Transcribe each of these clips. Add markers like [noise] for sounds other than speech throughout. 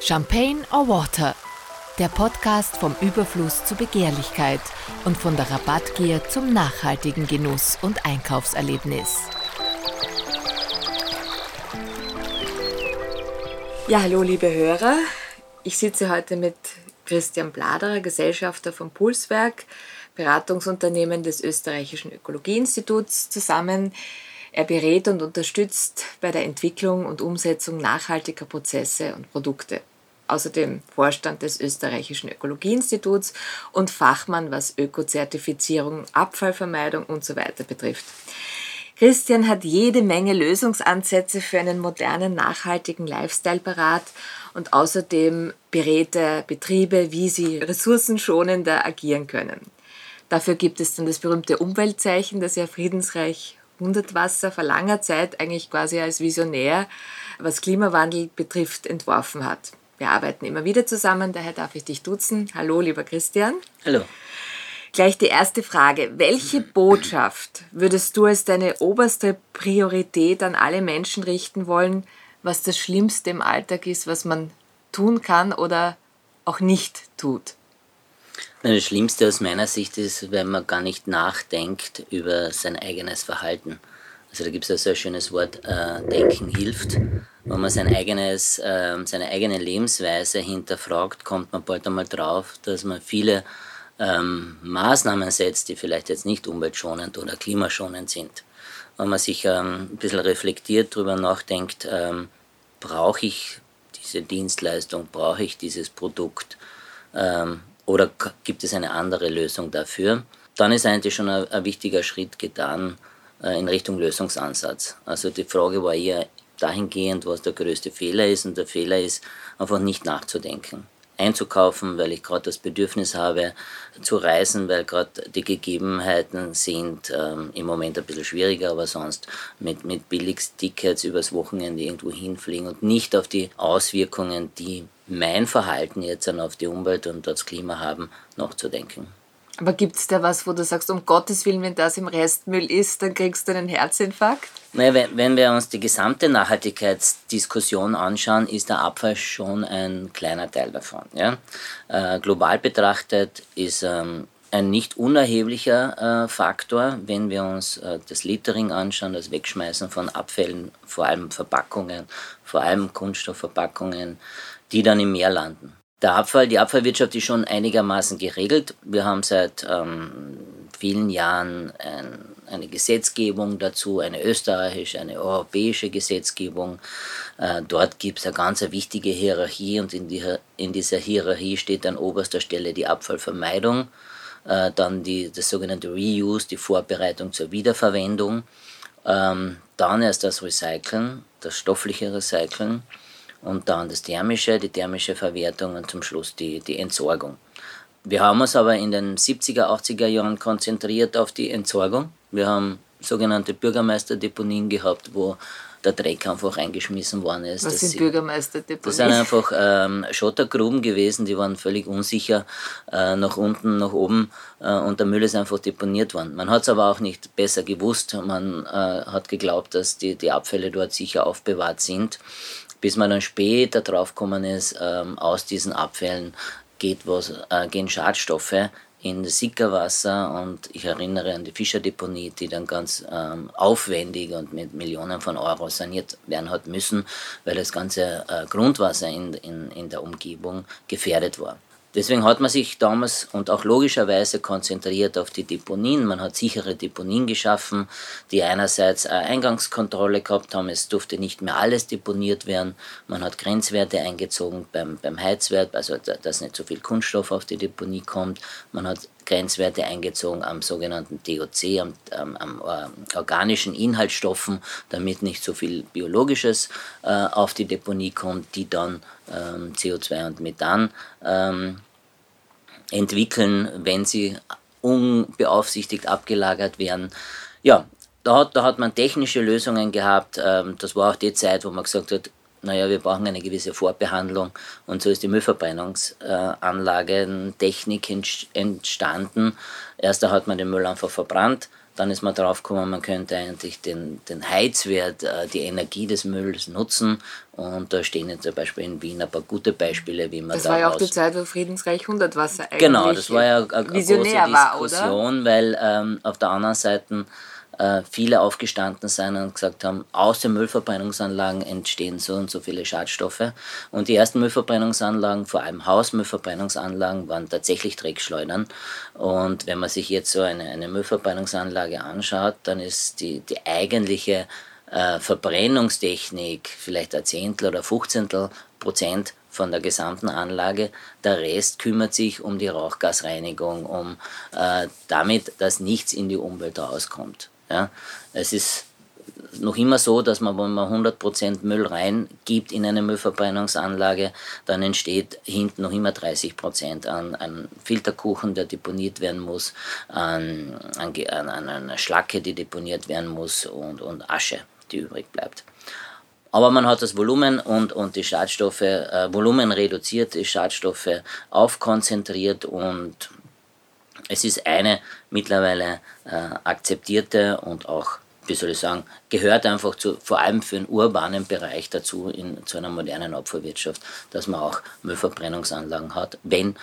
Champagne or Water, der Podcast vom Überfluss zur Begehrlichkeit und von der Rabattgier zum nachhaltigen Genuss und Einkaufserlebnis. Ja, hallo liebe Hörer. Ich sitze heute mit Christian Bladerer, Gesellschafter vom Pulswerk, Beratungsunternehmen des Österreichischen Ökologieinstituts, zusammen. Er berät und unterstützt bei der Entwicklung und Umsetzung nachhaltiger Prozesse und Produkte außerdem Vorstand des Österreichischen Ökologieinstituts und Fachmann, was Ökozertifizierung, Abfallvermeidung und so betrifft. Christian hat jede Menge Lösungsansätze für einen modernen, nachhaltigen Lifestyle parat und außerdem berät er Betriebe, wie sie ressourcenschonender agieren können. Dafür gibt es dann das berühmte Umweltzeichen, das ja Friedensreich Hundertwasser vor langer Zeit eigentlich quasi als Visionär, was Klimawandel betrifft, entworfen hat. Wir arbeiten immer wieder zusammen, daher darf ich dich duzen. Hallo, lieber Christian. Hallo. Gleich die erste Frage. Welche Botschaft würdest du als deine oberste Priorität an alle Menschen richten wollen, was das Schlimmste im Alltag ist, was man tun kann oder auch nicht tut? Das Schlimmste aus meiner Sicht ist, wenn man gar nicht nachdenkt über sein eigenes Verhalten. Also da gibt es ja so ein schönes Wort, äh, Denken hilft. Wenn man sein eigenes, äh, seine eigene Lebensweise hinterfragt, kommt man bald einmal drauf, dass man viele ähm, Maßnahmen setzt, die vielleicht jetzt nicht umweltschonend oder klimaschonend sind. Wenn man sich ähm, ein bisschen reflektiert, darüber nachdenkt, ähm, brauche ich diese Dienstleistung, brauche ich dieses Produkt ähm, oder gibt es eine andere Lösung dafür, dann ist eigentlich schon ein, ein wichtiger Schritt getan, äh, in Richtung Lösungsansatz. Also die Frage war eher dahingehend, was der größte Fehler ist. Und der Fehler ist einfach nicht nachzudenken. Einzukaufen, weil ich gerade das Bedürfnis habe, zu reisen, weil gerade die Gegebenheiten sind ähm, im Moment ein bisschen schwieriger, aber sonst mit, mit Billigstickets übers Wochenende irgendwo hinfliegen und nicht auf die Auswirkungen, die mein Verhalten jetzt dann auf die Umwelt und das Klima haben, nachzudenken. Aber gibt es da was, wo du sagst, um Gottes Willen, wenn das im Restmüll ist, dann kriegst du einen Herzinfarkt? Naja, wenn, wenn wir uns die gesamte Nachhaltigkeitsdiskussion anschauen, ist der Abfall schon ein kleiner Teil davon. Ja? Äh, global betrachtet ist ähm, ein nicht unerheblicher äh, Faktor, wenn wir uns äh, das Littering anschauen, das Wegschmeißen von Abfällen, vor allem Verpackungen, vor allem Kunststoffverpackungen, die dann im Meer landen. Der Abfall, die Abfallwirtschaft ist schon einigermaßen geregelt. Wir haben seit ähm, vielen Jahren ein, eine Gesetzgebung dazu, eine österreichische, eine europäische Gesetzgebung. Äh, dort gibt es eine ganz wichtige Hierarchie und in, die, in, dieser Hierarchie steht an oberster Stelle die Abfallvermeidung, äh, dann die, das sogenannte Reuse, die Vorbereitung zur Wiederverwendung, ähm, dann erst das Recyceln, das stoffliche Recyceln und dann das thermische, die thermische Verwertung und zum Schluss die, die Entsorgung. Wir haben uns aber in den 70er, 80er Jahren konzentriert auf die Entsorgung. Wir haben sogenannte Bürgermeisterdeponien gehabt, wo der Dreck einfach eingeschmissen worden ist. Was das sind Bürgermeisterdeponien? Das sind einfach ähm, Schottergruben gewesen, die waren völlig unsicher äh, nach unten, nach oben äh, und der Müll ist einfach deponiert worden. Man hat es aber auch nicht besser gewusst. Man äh, hat geglaubt, dass die, die Abfälle dort sicher aufbewahrt sind bis man dann später draufgekommen ist, ähm, aus diesen Abfällen geht was, äh, gehen Schadstoffe in das Sickerwasser und ich erinnere an die Fischerdeponie, die dann ganz ähm, aufwendig und mit Millionen von Euro saniert werden hat müssen, weil das ganze äh, Grundwasser in, in, in der Umgebung gefährdet war. Deswegen hat man sich damals und auch logischerweise konzentriert auf die Deponien. Man hat sichere Deponien geschaffen, die einerseits eine Eingangskontrolle gehabt haben. Es durfte nicht mehr alles deponiert werden. Man hat Grenzwerte eingezogen beim, beim Heizwert, also dass nicht so viel Kunststoff auf die Deponie kommt. Man hat Grenzwerte eingezogen am sogenannten DOC, am, am, am äh, organischen Inhaltsstoffen, damit nicht so viel Biologisches äh, auf die Deponie kommt, die dann ähm, CO2 und Methan ähm, entwickeln, wenn sie unbeaufsichtigt abgelagert werden. Ja, da hat, da hat man technische Lösungen gehabt. Ähm, das war auch die Zeit, wo man gesagt hat, naja, wir brauchen eine gewisse Vorbehandlung. Und so ist die Müllverbrennungsanlagentechnik entstanden. Erst da hat man den Müll einfach verbrannt, Dann ist man drauf gekommen, man könnte eigentlich den, den Heizwert, äh, die Energie des Mülls nutzen. Und da stehen jetzt zum Beispiel in Wien ein paar gute Beispiele, wie man Das war ja auch die Zeit, wo Friedensreich 100 Wasser eigentlich Genau, das war ja eine, eine große visionär war? Diskussion, weil ähm, auf der anderen Seite äh, viele aufgestanden sind und gesagt haben, aus den Müllverbrennungsanlagen entstehen so und so viele Schadstoffe. Und die ersten Müllverbrennungsanlagen, vor allem Hausmüllverbrennungsanlagen, waren tatsächlich Dreckschleudern. Und wenn man sich jetzt so eine, eine Müllverbrennungsanlage anschaut, dann ist die, die eigentliche äh, Verbrennungstechnik vielleicht ein Zehntel oder Fünfzehntel Prozent von der gesamten Anlage. Der Rest kümmert sich um die Rauchgasreinigung, um äh, damit, dass nichts in die Umwelt rauskommt. Ja? Es ist noch immer so, dass man, wenn man 100% Müll reingibt in eine Müllverbrennungsanlage, dann entsteht hinten noch immer 30% an, an Filterkuchen, der deponiert werden muss, an, an, an einer Schlacke, die deponiert werden muss und, und Asche, die übrig bleibt. Aber man hat das Volumen und, und die Schadstoffe, äh, Volumen reduziert, die Schadstoffe aufkonzentriert und es ist eine mittlerweile äh, akzeptierte und auch, wie soll ich sagen, gehört einfach zu, vor allem für den urbanen Bereich dazu, in, zu einer modernen Abfallwirtschaft, dass man auch Müllverbrennungsanlagen hat, wenn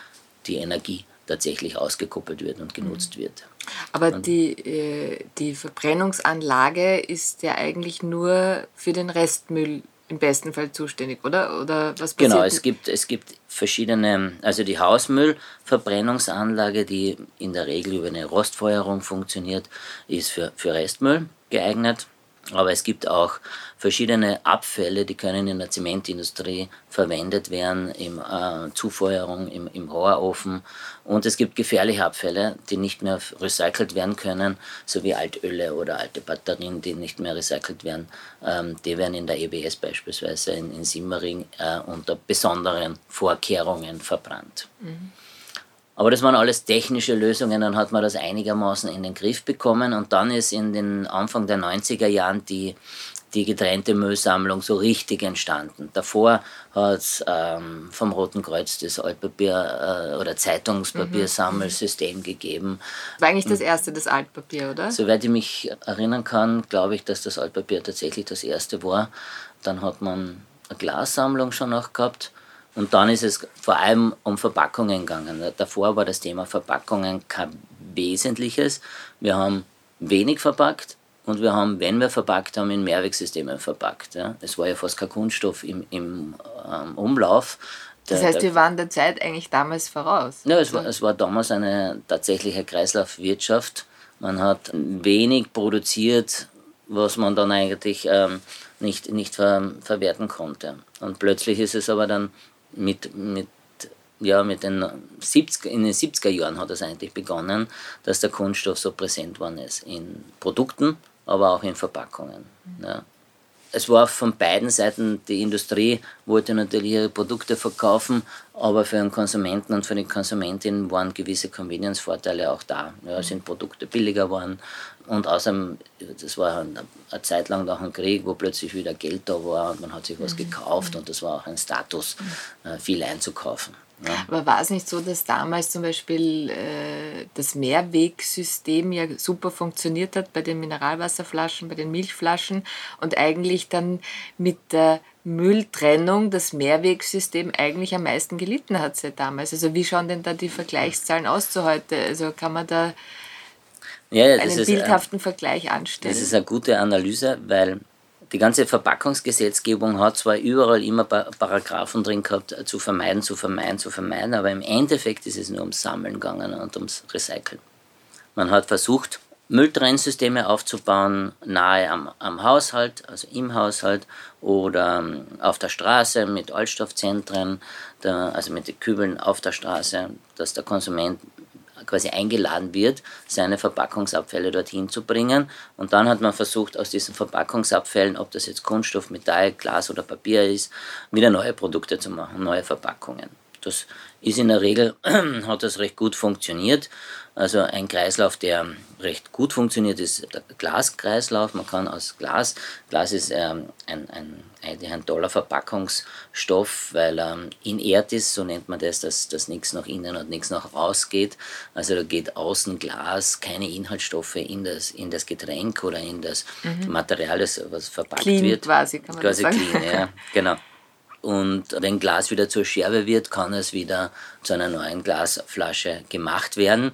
die Energie tatsächlich ausgekoppelt wird und genutzt Mhm. wird. Aber die, äh, die Verbrennungsanlage ist ja eigentlich nur für den Restmüll im besten Fall zuständig, oder? Oder was passiert? Genau, es gibt, es gibt verschiedene, also die Hausmüllverbrennungsanlage, die in der Regel über eine Rostfeuerung funktioniert, ist für, für Restmüll geeignet. Aber es gibt auch verschiedene Abfälle, die können in der Zementindustrie verwendet werden, im äh, Zufeuerung, im, im Rohrofen. Und es gibt gefährliche Abfälle, die nicht mehr recycelt werden können, sowie Altöle oder alte Batterien, die nicht mehr recycelt werden. Ähm, die werden in der EBS beispielsweise in, in Simmering äh, unter besonderen Vorkehrungen verbrannt. Aber das waren alles technische Lösungen, dann hat man das einigermaßen in den Griff bekommen und dann ist in den Anfang der 90er Jahren die, die getrennte Müllsammlung so richtig entstanden. Davor hat es ähm, vom Roten Kreuz das Altpapier- äh, oder Zeitungspapiersammelsystem gegeben. Das war eigentlich das erste, das Altpapier, oder? Soweit ich mich erinnern kann, glaube ich, dass das Altpapier tatsächlich das erste war. Dann hat man eine Glassammlung schon noch gehabt. Und dann ist es vor allem um Verpackungen gegangen. Davor war das Thema Verpackungen kein wesentliches. Wir haben wenig verpackt und wir haben, wenn wir verpackt haben, in Mehrwegsystemen verpackt. Ja. Es war ja fast kein Kunststoff im, im ähm, Umlauf. Das Der- heißt, der- wir waren der Zeit eigentlich damals voraus. ja, es war, es war damals eine tatsächliche Kreislaufwirtschaft. Man hat wenig produziert, was man dann eigentlich ähm, nicht, nicht ver, verwerten konnte. Und plötzlich ist es aber dann mit, mit, ja, mit den 70, in den 70er Jahren hat es eigentlich begonnen, dass der Kunststoff so präsent worden ist. In Produkten, aber auch in Verpackungen. Ja es war von beiden Seiten, die Industrie wollte natürlich ihre Produkte verkaufen, aber für den Konsumenten und für die Konsumentin waren gewisse Convenience-Vorteile auch da. Ja, sind Produkte billiger geworden und außerdem, das war eine, Zeit lang nach dem Krieg, wo plötzlich wieder Geld da war und man hat sich was gekauft und das war auch ein Status, äh, viel einzukaufen. Ja. Aber war es nicht so, dass damals zum Beispiel äh, das Mehrwegsystem ja super funktioniert hat bei den Mineralwasserflaschen, bei den Milchflaschen und eigentlich dann mit der Mülltrennung das Mehrwegsystem eigentlich am meisten gelitten hat seit damals? Also wie schauen denn da die Vergleichszahlen aus zu heute? Also kann man da Ja, einen bildhaften Vergleich anstellen? Das ist eine gute Analyse, weil die ganze Verpackungsgesetzgebung hat zwar überall immer Pa- Paragraphen drin gehabt, äh, zu vermeiden, zu vermeiden, zu vermeiden, aber im Endeffekt ist es nur ums Sammeln gegangen und ums Recyceln. Man hat versucht, Mülltrennsysteme aufzubauen, nahe am, am Haushalt, also im Haushalt oder ähm, auf der Straße mit Altstoffzentren, da, also mit den Kübeln auf der Straße, dass der Konsument quasi eingeladen wird, seine Verpackungsabfälle dorthin zu bringen. Und dann hat man versucht, aus diesen Verpackungsabfällen, ob das jetzt Kunststoff, Metall, Glas oder Papier ist, wieder neue Produkte zu machen, neue Verpackungen. Das ist in der Regel, [clears throat] hat das recht gut funktioniert. Also ein Kreislauf, der recht gut funktioniert, ist der Glaskreislauf. Man kann aus Glas, Glas ist ähm, ein, ein, ein toller Verpackungsstoff, weil er ähm, inert ist, so nennt man das, dass, dass nichts nach innen und nichts nach raus geht. Also da geht außen Glas, keine Inhaltsstoffe in das, in das Getränk oder in das mhm. Material, das was verpackt clean wird. quasi, kann man quasi sagen. clean, ja, genau. Und wenn Glas wieder zur Scherbe wird, kann es wieder zu einer neuen Glasflasche gemacht werden.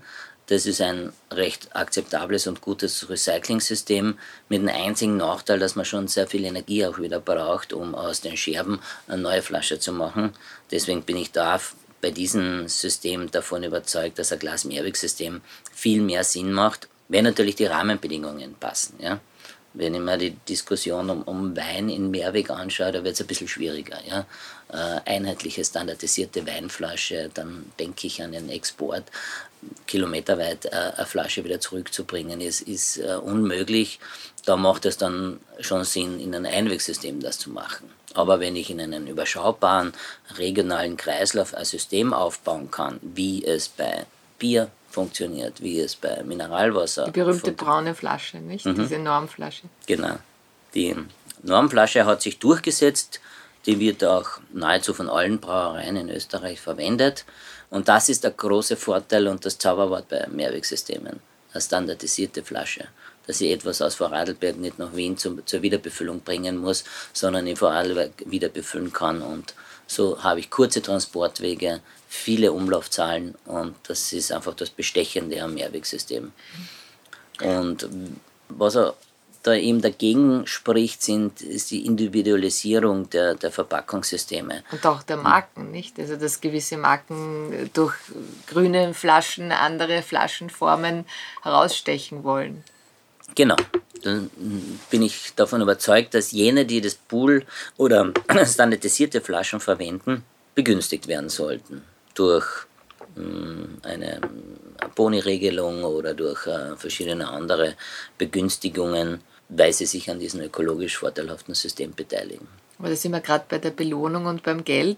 Das ist ein recht akzeptables und gutes Recycling-System mit dem einzigen Nachteil, dass man schon sehr viel Energie auch wieder braucht, um aus den Scherben eine neue Flasche zu machen. Deswegen bin ich da bei diesem System davon überzeugt, dass ein Glas-Mehrwegsystem viel mehr Sinn macht, wenn natürlich die Rahmenbedingungen passen. Ja? Wenn ich mir die Diskussion um, um Wein in Mehrweg anschaue, da wird es ein bisschen schwieriger. Ja? Äh, einheitliche, standardisierte Weinflasche, dann denke ich an den Export. Kilometerweit äh, eine Flasche wieder zurückzubringen, ist, ist äh, unmöglich. Da macht es dann schon Sinn, in einem Einwegsystem das zu machen. Aber wenn ich in einem überschaubaren regionalen Kreislauf ein System aufbauen kann, wie es bei Bier funktioniert, wie es bei Mineralwasser. Die berühmte braune Flasche, nicht? Mhm. Diese Normflasche. Genau. Die Normflasche hat sich durchgesetzt. Die wird auch nahezu von allen Brauereien in Österreich verwendet. Und das ist der große Vorteil und das Zauberwort bei Mehrwegsystemen. Eine standardisierte Flasche. Dass ich etwas aus Vorarlberg nicht nach Wien zum, zur Wiederbefüllung bringen muss, sondern in Vorarlberg wieder befüllen kann. Und so habe ich kurze Transportwege, viele Umlaufzahlen und das ist einfach das Bestechende am Mehrwegsystem. Und was er da eben dagegen spricht, sind, ist die Individualisierung der, der Verpackungssysteme. Und auch der Marken, nicht? Also dass gewisse Marken durch grüne Flaschen andere Flaschenformen herausstechen wollen. Genau. Dann bin ich davon überzeugt, dass jene, die das Pool oder [clears throat] standardisierte Flaschen verwenden, begünstigt werden sollten durch hm, eine Boni-Regelung oder durch äh, verschiedene andere Begünstigungen, weil sie sich an diesem ökologisch vorteilhaften System beteiligen. Aber da sind wir gerade bei der Belohnung und beim Geld.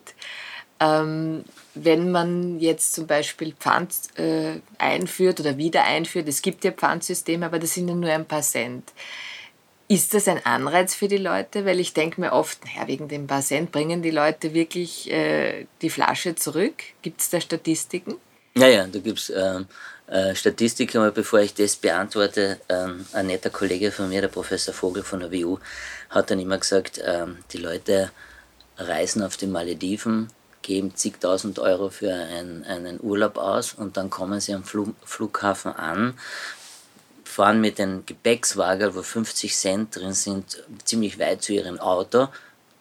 Ähm, wenn man jetzt zum Beispiel Pfand äh, einführt oder wieder einführt, es gibt ja Pfandsysteme, aber das sind ja nur ein paar Cent. Ist das ein Anreiz für die Leute? Weil ich denke mir oft, naja, wegen dem paar bringen die Leute wirklich äh, die Flasche zurück. Gibt es da Statistiken? Ja, ja, da gibt es äh, äh, Statistiken, aber bevor ich das beantworte, ähm, ein netter Kollege von mir, der Professor Vogel von der WU, hat dann immer gesagt, ähm, die Leute reisen auf die Malediven, geben zigtausend Euro für ein, einen Urlaub aus und dann kommen sie am Flug, Flughafen an fahren mit dem Gepäckswagen, wo 50 Cent drin sind, ziemlich weit zu ihrem Auto,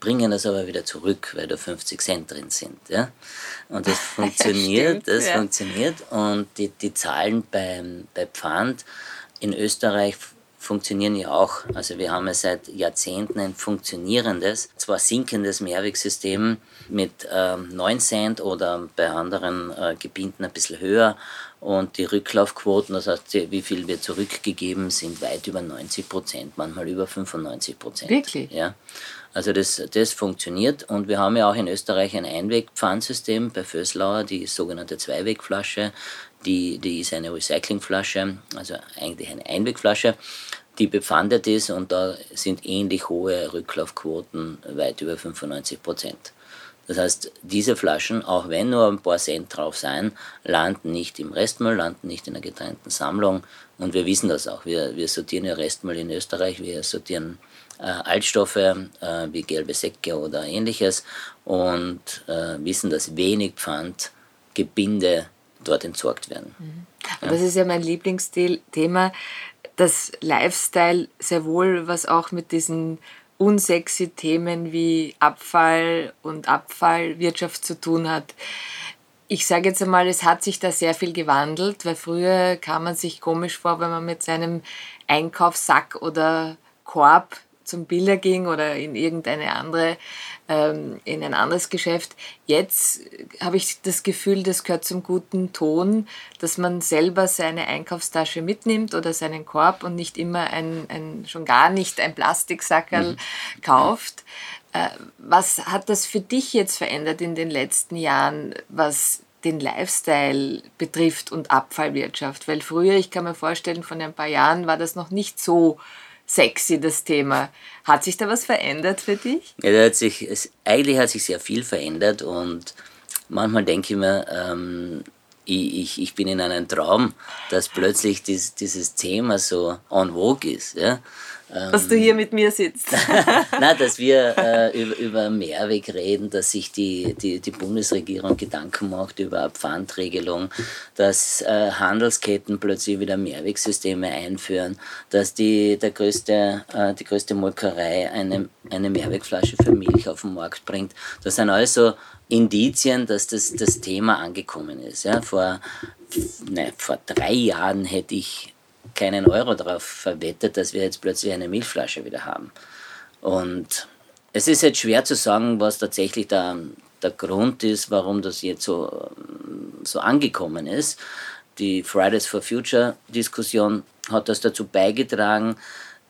bringen das aber wieder zurück, weil da 50 Cent drin sind. Ja? Und das [laughs] funktioniert, Stimmt, das ja. funktioniert. Und die, die Zahlen beim, bei Pfand in Österreich funktionieren ja auch. Also wir haben ja seit Jahrzehnten ein funktionierendes, zwar sinkendes Mehrwegsystem mit ähm, 9 Cent oder bei anderen äh, Gebieten ein bisschen höher. Und die Rücklaufquoten, das heißt, wie viel wir zurückgegeben, sind weit über 90 Prozent, manchmal über 95 Prozent. Wirklich? Ja. Also das, das funktioniert und wir haben ja auch in Österreich ein Einwegpfandsystem bei Föslauer, die sogenannte Zweiwegflasche, die, die ist eine Recyclingflasche, also eigentlich eine Einwegflasche, die bepfandet ist und da sind ähnlich hohe Rücklaufquoten, weit über 95 Prozent. Das heißt, diese Flaschen, auch wenn nur ein paar Cent drauf sein, landen nicht im Restmüll, landen nicht in der getrennten Sammlung. Und wir wissen das auch. Wir, wir sortieren ja Restmüll in Österreich, wir sortieren äh, Altstoffe äh, wie gelbe Säcke oder ähnliches und äh, wissen, dass wenig Pfand, Gebinde dort entsorgt werden. Mhm. Ja. Das ist ja mein Lieblingsthema, dass Lifestyle sehr wohl was auch mit diesen unsexy Themen wie Abfall und Abfallwirtschaft zu tun hat. Ich sage jetzt einmal, es hat sich da sehr viel gewandelt, weil früher kam man sich komisch vor, wenn man mit seinem Einkaufssack oder Korb zum Biller ging oder in irgendeine andere, ähm, in ein anderes Geschäft. Jetzt habe ich das Gefühl, das gehört zum guten Ton, dass man selber seine Einkaufstasche mitnimmt oder seinen Korb und nicht immer ein, ein schon gar nicht ein Plastiksackerl mhm. kauft. Äh, was hat das für dich jetzt verändert in den letzten Jahren, was den Lifestyle betrifft und Abfallwirtschaft? Weil früher, ich kann mir vorstellen, von ein paar Jahren war das noch nicht so sexy, das Thema. Hat sich da was verändert für dich? Ja, da hat sich, es, eigentlich hat sich sehr viel verändert und manchmal denke ich mir, ähm, ich, ich, ich bin in einem Traum, dass plötzlich dies, dieses Thema so on vogue ist. Ja? Dass du hier mit mir sitzt. [laughs] Nein, dass wir äh, über, über Mehrweg reden, dass sich die, die, die Bundesregierung Gedanken macht über Pfandregelung, dass äh, Handelsketten plötzlich wieder Mehrwegsysteme einführen, dass die, der größte, äh, die größte Molkerei eine, eine Mehrwegflasche für Milch auf den Markt bringt. Das sind also Indizien, dass das, das Thema angekommen ist. Ja, vor, ne, vor drei Jahren hätte ich keinen Euro darauf verwettet, dass wir jetzt plötzlich eine Milchflasche wieder haben. Und es ist jetzt schwer zu sagen, was tatsächlich der, der Grund ist, warum das jetzt so, so angekommen ist. Die Fridays for Future Diskussion hat das dazu beigetragen,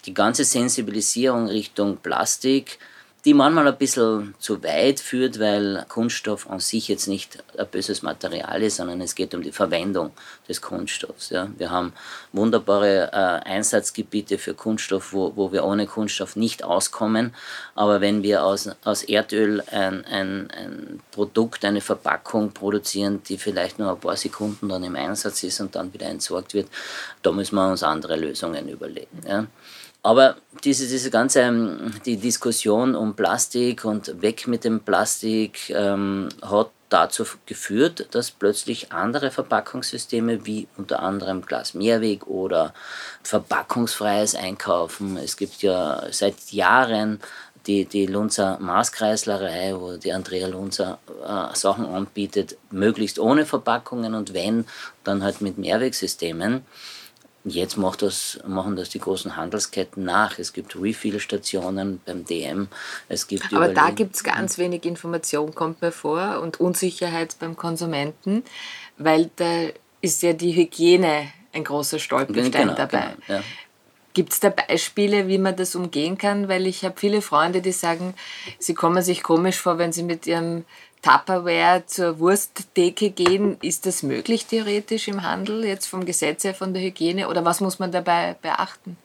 die ganze Sensibilisierung Richtung Plastik die manchmal ein bisschen zu weit führt, weil Kunststoff an sich jetzt nicht ein böses Material ist, sondern es geht um die Verwendung des Kunststoffs. Ja. Wir haben wunderbare äh, Einsatzgebiete für Kunststoff, wo, wo wir ohne Kunststoff nicht auskommen. Aber wenn wir aus, aus Erdöl ein, ein, ein Produkt, eine Verpackung produzieren, die vielleicht nur ein paar Sekunden dann im Einsatz ist und dann wieder entsorgt wird, da müssen wir uns andere Lösungen überlegen. Ja. Aber diese, diese ganze ähm, die Diskussion um Plastik und weg mit dem Plastik ähm, hat dazu geführt, dass plötzlich andere Verpackungssysteme wie unter anderem Glas Mehrweg oder verpackungsfreies Einkaufen. Es gibt ja seit Jahren die, die Lunzer Maßkreislerei, wo die Andrea Lunzer äh, Sachen anbietet, möglichst ohne Verpackungen und wenn, dann halt mit Mehrwegsystemen. Jetzt macht das, machen das die großen Handelsketten nach. Es gibt Refill-Stationen beim DM. Es gibt Aber da gibt es ganz wenig Information, kommt mir vor, und Unsicherheit beim Konsumenten, weil da ist ja die Hygiene ein großer Stolperstein genau, dabei. Genau, ja. Gibt es da Beispiele, wie man das umgehen kann? Weil ich habe viele Freunde, die sagen, sie kommen sich komisch vor, wenn sie mit ihrem Tupperware zur Wursttheke gehen, ist das möglich theoretisch im Handel, jetzt vom Gesetz her, von der Hygiene? Oder was muss man dabei beachten?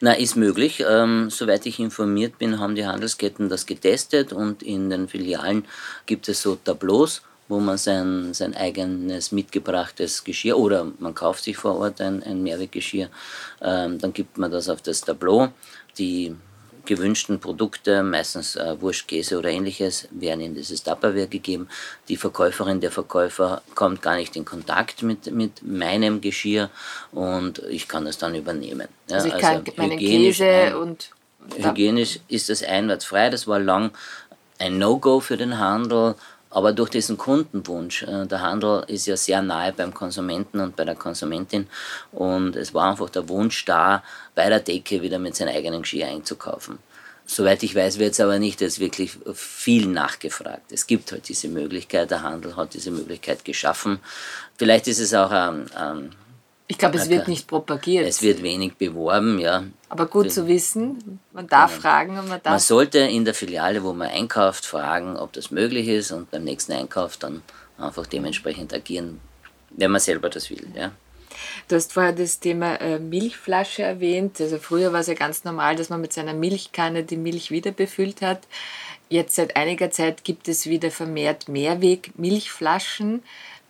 Na, ist möglich. Ähm, soweit ich informiert bin, haben die Handelsketten das getestet und in den Filialen gibt es so Tableaus, wo man sein, sein eigenes mitgebrachtes Geschirr oder man kauft sich vor Ort ein, ein Mehrweggeschirr, ähm, dann gibt man das auf das Tableau. Die gewünschten Produkte, meistens äh, Wurst, Käse oder ähnliches, werden in dieses Tupperware gegeben. Die Verkäuferin, der Verkäufer kommt gar nicht in Kontakt mit, mit meinem Geschirr und ich kann das dann übernehmen. Ja, also ich kann also meinen Käse und... Hygienisch ist das einwandfrei. Das war lang ein No-Go für den Handel aber durch diesen Kundenwunsch, äh, der Handel ist ja sehr nahe beim Konsumenten und bei der Konsumentin und es war einfach der Wunsch da, bei der Decke wieder mit seinem eigenen Geschirr einzukaufen. Soweit ich weiß, wird es aber nicht als wirklich viel nachgefragt. Es gibt halt diese Möglichkeit, der Handel hat diese Möglichkeit geschaffen. Vielleicht ist es auch ein, ein ich glaube, es wird nicht propagiert. Es wird wenig beworben, ja. Aber gut zu wissen, man darf ja. fragen und man darf. Man sollte in der Filiale, wo man einkauft, fragen, ob das möglich ist und beim nächsten Einkauf dann einfach dementsprechend agieren, wenn man selber das will, ja. Du hast vorher das Thema äh, Milchflasche erwähnt. Also früher war es ja ganz normal, dass man mit seiner Milchkanne die Milch wieder befüllt hat. Jetzt seit einiger Zeit gibt es wieder vermehrt Mehrweg-Milchflaschen.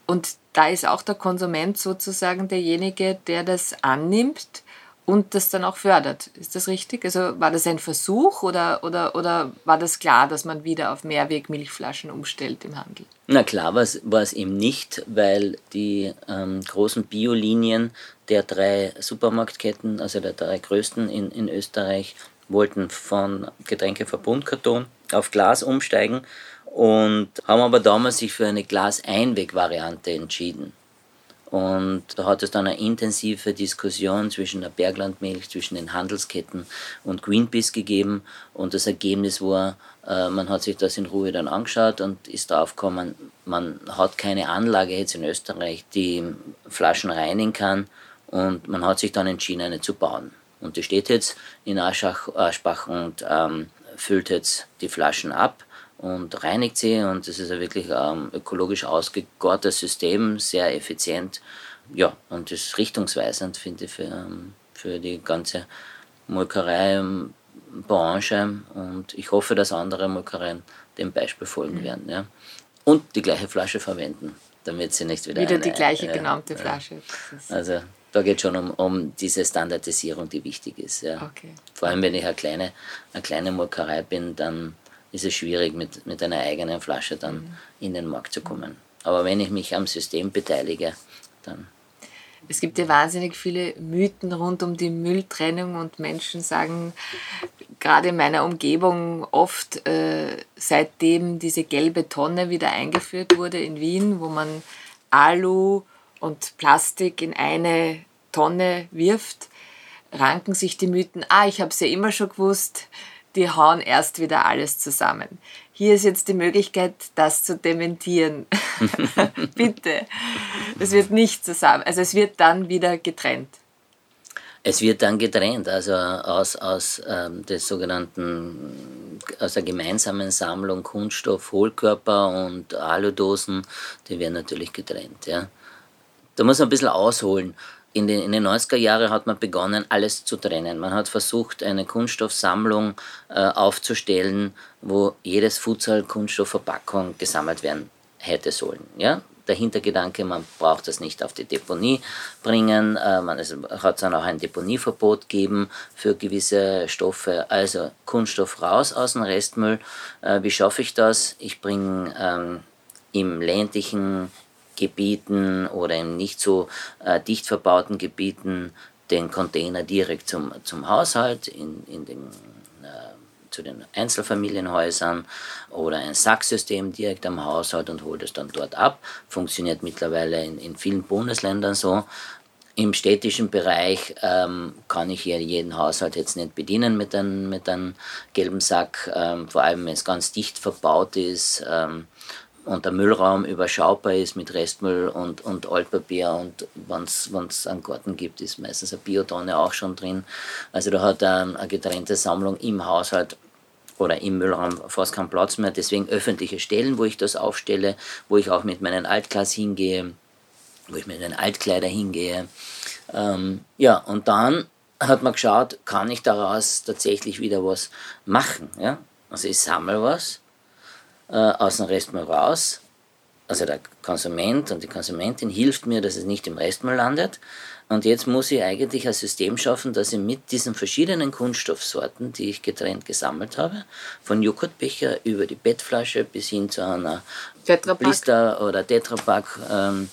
Und da ist auch der Konsument sozusagen derjenige, der das annimmt und das dann auch fördert. Ist das richtig? Also war das ein Versuch oder, oder, oder war das klar, dass man wieder auf Mehrwegmilchflaschen umstellt im Handel? Na klar war es eben nicht, weil die ähm, großen Biolinien der drei Supermarktketten, also der drei größten in, in Österreich, wollten von Getränkeverbundkarton auf Glas umsteigen und haben aber damals sich für eine Glas-Einweg-Variante entschieden. Und da hat es dann eine intensive Diskussion zwischen der Berglandmilch, zwischen den Handelsketten und Greenpeace gegeben. Und das Ergebnis war, äh, man hat sich das in Ruhe dann angeschaut und ist draufgekommen, man hat keine Anlage jetzt in Österreich, die Flaschen reinigen kann. Und man hat sich dann entschieden, eine zu bauen. Und die steht jetzt in Aschach, Aschbach und ähm, füllt jetzt die Flaschen ab und reinigt sie. Und das ist ein wirklich ähm, ökologisch ausgegortes System, sehr effizient. Ja, und das ist richtungsweisend, finde ich, für, ähm, für die ganze Molkerei-Branche. Und ich hoffe, dass andere Molkereien dem Beispiel folgen mhm. werden. Ja. Und die gleiche Flasche verwenden, damit sie nicht wieder. Wieder eine, die gleiche äh, genormte Flasche. Also da geht es schon um, um diese Standardisierung, die wichtig ist. Ja. Okay. Vor allem, wenn ich eine kleine, eine kleine Molkerei bin, dann ist es schwierig, mit, mit einer eigenen Flasche dann mhm. in den Markt zu kommen. Aber wenn ich mich am System beteilige, dann. Es gibt ja wahnsinnig viele Mythen rund um die Mülltrennung und Menschen sagen, gerade in meiner Umgebung oft, äh, seitdem diese gelbe Tonne wieder eingeführt wurde in Wien, wo man Alu und Plastik in eine Tonne wirft, ranken sich die Mythen, ah, ich habe es ja immer schon gewusst, die hauen erst wieder alles zusammen. Hier ist jetzt die Möglichkeit, das zu dementieren. [laughs] Bitte. Es wird nicht zusammen, also es wird dann wieder getrennt. Es wird dann getrennt, also aus, aus ähm, des sogenannten, aus der gemeinsamen Sammlung Kunststoff, Hohlkörper und Aludosen, die werden natürlich getrennt. Ja. Da muss man ein bisschen ausholen in den, in den 90er Jahren hat man begonnen, alles zu trennen. Man hat versucht, eine Kunststoffsammlung äh, aufzustellen, wo jedes Futsal Kunststoffverpackung gesammelt werden hätte sollen. Ja? Der Hintergedanke, man braucht das nicht auf die Deponie bringen. Äh, man, es hat dann auch ein Deponieverbot gegeben für gewisse Stoffe. Also Kunststoff raus aus dem Restmüll. Äh, wie schaffe ich das? Ich bringe ähm, im ländlichen Gebieten oder in nicht so äh, dicht verbauten Gebieten den Container direkt zum, zum Haushalt, in, in den, äh, zu den Einzelfamilienhäusern oder ein Sacksystem direkt am Haushalt und holt es dann dort ab. Funktioniert mittlerweile in, in vielen Bundesländern so. Im städtischen Bereich ähm, kann ich hier jeden Haushalt jetzt nicht bedienen mit einem, mit einem gelben Sack, ähm, vor allem wenn es ganz dicht verbaut ist. Ähm, und der Müllraum überschaubar ist mit Restmüll und, und Altpapier und wenn es einen Garten gibt, ist meistens eine Biotonne auch schon drin. Also da hat er eine getrennte Sammlung im Haushalt oder im Müllraum fast keinen Platz mehr. Deswegen öffentliche Stellen, wo ich das aufstelle, wo ich auch mit meinen Altglas hingehe, wo ich mit meinen Altkleider hingehe. Ähm, ja, und dann hat man geschaut, kann ich daraus tatsächlich wieder was machen. Ja? Also ich sammle was äh, aus dem Restmüll raus. Also der Konsument und die Konsumentin hilft mir, dass es nicht im Restmüll landet. Und jetzt muss ich eigentlich ein System schaffen, dass ich mit diesen verschiedenen Kunststoffsorten, die ich getrennt gesammelt habe, von Joghurtbecher über die Bettflasche bis hin zu einer Tetrapack. Blister oder Tetrapack, ähm,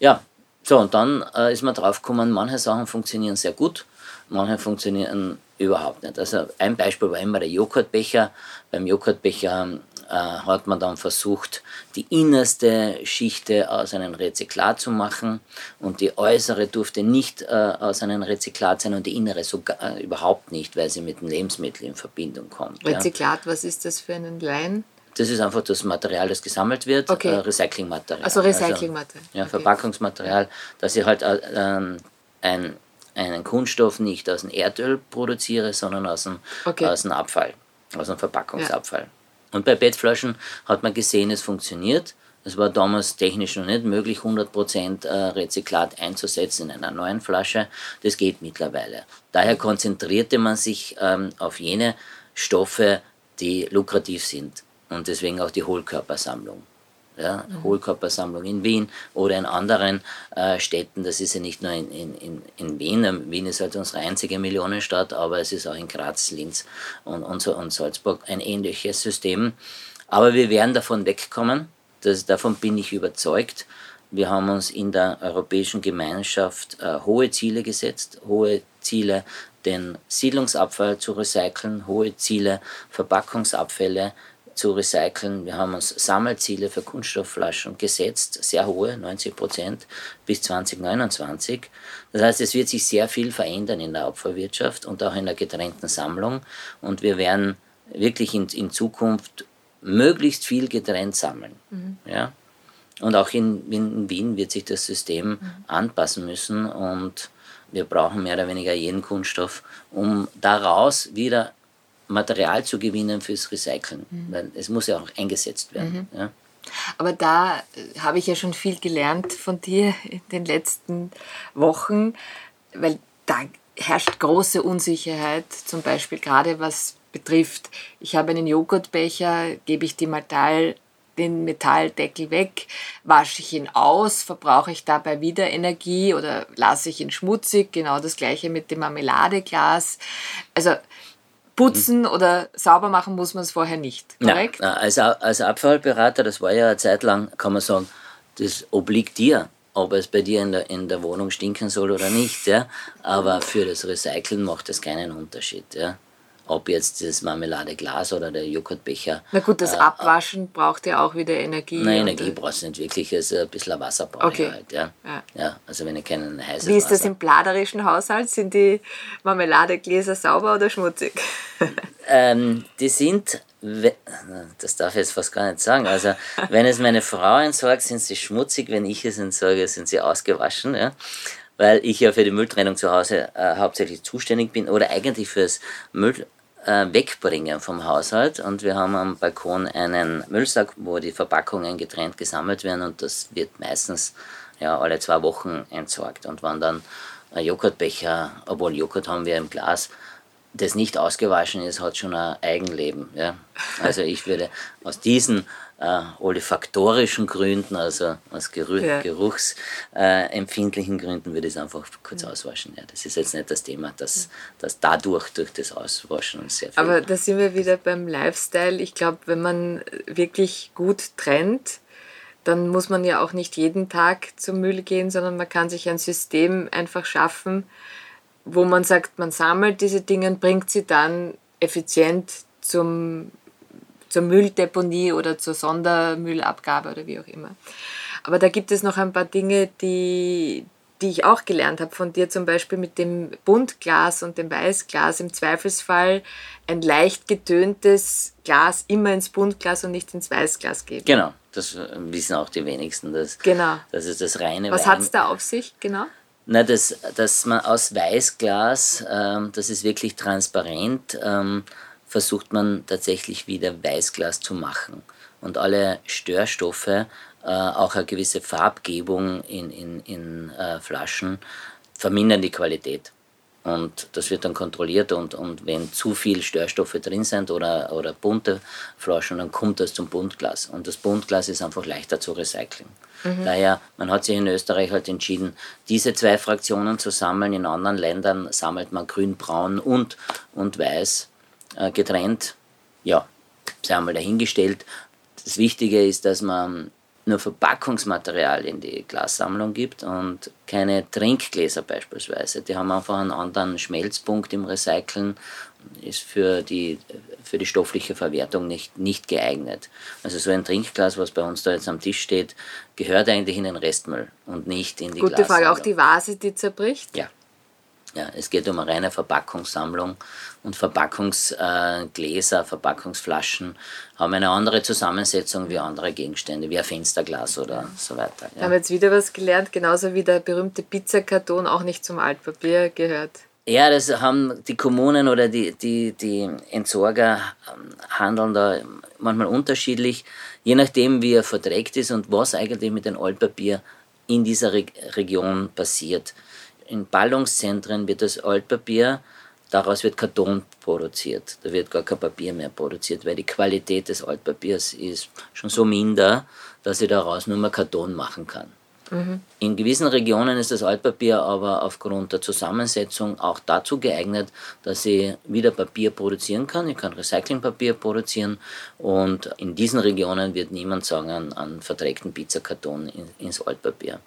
ja, so und dann äh, ist man draufgekommen, manche Sachen funktionieren sehr gut, manche funktionieren überhaupt nicht. Also ein Beispiel war immer der Joghurtbecher. Beim Joghurtbecher äh, hat man dann versucht, die innerste Schicht aus einem Rezyklat zu machen und die äußere durfte nicht äh, aus einem Rezyklat sein und die innere sogar äh, überhaupt nicht, weil sie mit dem Lebensmittel in Verbindung kommt. Rezyklat, ja. was ist das für einen Laien? Das ist einfach das Material, das gesammelt wird, okay. äh, Recyclingmaterial. Also Recyclingmaterial. Also, ja, okay. Verpackungsmaterial, dass ich halt äh, ähm, ein, einen Kunststoff nicht aus dem Erdöl produziere, sondern aus dem, okay. aus dem Abfall, aus dem Verpackungsabfall. Ja. Und bei PET-Flaschen hat man gesehen, es funktioniert. Es war damals technisch noch nicht möglich, 100% äh, Rezyklat einzusetzen in einer neuen Flasche. Das geht mittlerweile. Daher konzentrierte man sich ähm, auf jene Stoffe, die lukrativ sind. Und deswegen auch die Hohlkörpersammlung ja, mhm. Hohlkörpersammlung in Wien oder in anderen äh, Städten. Das ist ja nicht nur in, in, in Wien. Wien ist halt unsere einzige Millionenstadt, aber es ist auch in Graz, Linz und, und, und Salzburg ein ähnliches System. Aber wir werden davon wegkommen. Das, davon bin ich überzeugt. Wir haben uns in der Europäischen Gemeinschaft äh, hohe Ziele gesetzt, hohe Ziele, den Siedlungsabfall zu recyceln, hohe Ziele, Verpackungsabfälle zu recyceln. Wir haben uns Sammelziele für Kunststoffflaschen gesetzt, sehr hohe, 90 Prozent bis 2029. Das heißt, es wird sich sehr viel verändern in der Abfallwirtschaft und auch in der getrennten Sammlung. Und wir werden wirklich in, in Zukunft möglichst viel getrennt sammeln. Mhm. Ja? Und auch in, in, Wien wird sich das System mhm. anpassen müssen und wir brauchen mehr oder weniger jeden Kunststoff, um daraus wieder Material zu gewinnen fürs Recyceln. Mhm. Es muss ja auch eingesetzt werden. Mhm. Ja? Aber da äh, habe ich ja schon viel gelernt von dir in den letzten Wochen, weil da herrscht große Unsicherheit, zum Beispiel gerade was betrifft, ich habe einen Joghurtbecher, gebe ich die Metall, den Metalldeckel weg, wasche ich ihn aus, verbrauche ich dabei wieder Energie oder lasse ich ihn schmutzig, genau das gleiche mit dem Marmeladeglas. Also putzen mhm. oder sauber machen muss man es vorher nicht, korrekt? Ja, als, als Abfallberater, das war ja eine Zeit lang, kann man sagen, das obliegt dir, ob es bei dir in der, in der Wohnung stinken soll oder nicht. Ja? Aber für das Recyceln macht das keinen Unterschied. Ja? ob jetzt das Marmeladeglas oder der Joghurtbecher. Na gut, das äh, Abwaschen braucht ja auch wieder Energie. Nein, Energie brauchst du nicht wirklich, also ein bisschen Wasser brauche okay. halt. Ja. ja. Ja. also wenn ich keinen heißen Wie ist das im pladerischen Haushalt? Sind die Marmeladegläser sauber oder schmutzig? Ähm, die sind, das darf ich jetzt fast gar nicht sagen, also wenn es meine Frau entsorgt, sind sie schmutzig, wenn ich es entsorge, sind sie ausgewaschen. Ja weil ich ja für die Mülltrennung zu Hause äh, hauptsächlich zuständig bin oder eigentlich fürs Müll äh, wegbringen vom Haushalt. Und wir haben am Balkon einen Müllsack, wo die Verpackungen getrennt gesammelt werden und das wird meistens ja, alle zwei Wochen entsorgt. Und wenn dann ein Joghurtbecher, obwohl Joghurt haben wir im Glas, das nicht ausgewaschen ist, hat schon ein Eigenleben. Ja? Also ich würde aus diesen äh, olfaktorischen Gründen, also aus Geruch, ja. geruchsempfindlichen äh, Gründen, würde ich es einfach kurz ja. auswaschen. Ja, das ist jetzt nicht das Thema, dass, dass dadurch durch das Auswaschen uns sehr viel. Aber da sind wir wieder beim Lifestyle. Ich glaube, wenn man wirklich gut trennt, dann muss man ja auch nicht jeden Tag zum Müll gehen, sondern man kann sich ein System einfach schaffen, wo man sagt, man sammelt diese Dinge und bringt sie dann effizient zum zur Mülldeponie oder zur Sondermüllabgabe oder wie auch immer. Aber da gibt es noch ein paar Dinge, die, die ich auch gelernt habe von dir, zum Beispiel mit dem Buntglas und dem Weißglas. Im Zweifelsfall ein leicht getöntes Glas immer ins Buntglas und nicht ins Weißglas geben. Genau, das wissen auch die wenigsten. Dass, genau. Das ist das reine Was hat es da auf sich, genau? Na, dass, dass man aus Weißglas, ähm, das ist wirklich transparent, ähm, versucht man tatsächlich wieder Weißglas zu machen. Und alle Störstoffe, äh, auch eine gewisse Farbgebung in, in, in äh, Flaschen, vermindern die Qualität. Und das wird dann kontrolliert und, und wenn zu viel Störstoffe drin sind oder, oder bunte Flaschen, dann kommt das zum Buntglas. Und das Buntglas ist einfach leichter zu recyceln. Mhm. Daher, man hat sich in Österreich halt entschieden, diese zwei Fraktionen zu sammeln. In anderen Ländern sammelt man grün, braun und, und weiß äh, getrennt. Ja, sei einmal dahingestellt. Das Wichtige ist, dass man nur Verpackungsmaterial in die Glassammlung gibt und keine Trinkgläser beispielsweise. Die haben einfach einen anderen Schmelzpunkt im Recyceln, ist für die, für die stoffliche Verwertung nicht, nicht geeignet. Also so ein Trinkglas, was bei uns da jetzt am Tisch steht, gehört eigentlich in den Restmüll und nicht in die Gute Frage, auch die Vase, die zerbricht? Ja. Ja, es geht um eine reine Verpackungssammlung und Verpackungsgläser, äh, Verpackungsflaschen haben eine andere Zusammensetzung wie andere Gegenstände, wie ein Fensterglas oder so weiter. Ja. Haben wir jetzt wieder was gelernt, genauso wie der berühmte Pizzakarton auch nicht zum Altpapier gehört. Ja, das haben die Kommunen oder die, die, die Entsorger ähm, handeln da manchmal unterschiedlich, je nachdem, wie er verträgt ist und was eigentlich mit dem Altpapier in dieser Re Region passiert in Ballungszentren wird das Altpapier, daraus wird Karton produziert. Da wird gar kein Papier mehr produziert, weil die Qualität des Altpapiers ist schon so minder, dass ich daraus nur mehr Karton machen kann. Mhm. In gewissen Regionen ist das Altpapier aber aufgrund der Zusammensetzung auch dazu geeignet, dass ich wieder Papier produzieren kann. Ich kann Recyclingpapier produzieren und in diesen Regionen wird niemand sagen, an, an verträgten Pizzakarton in, ins Altpapier.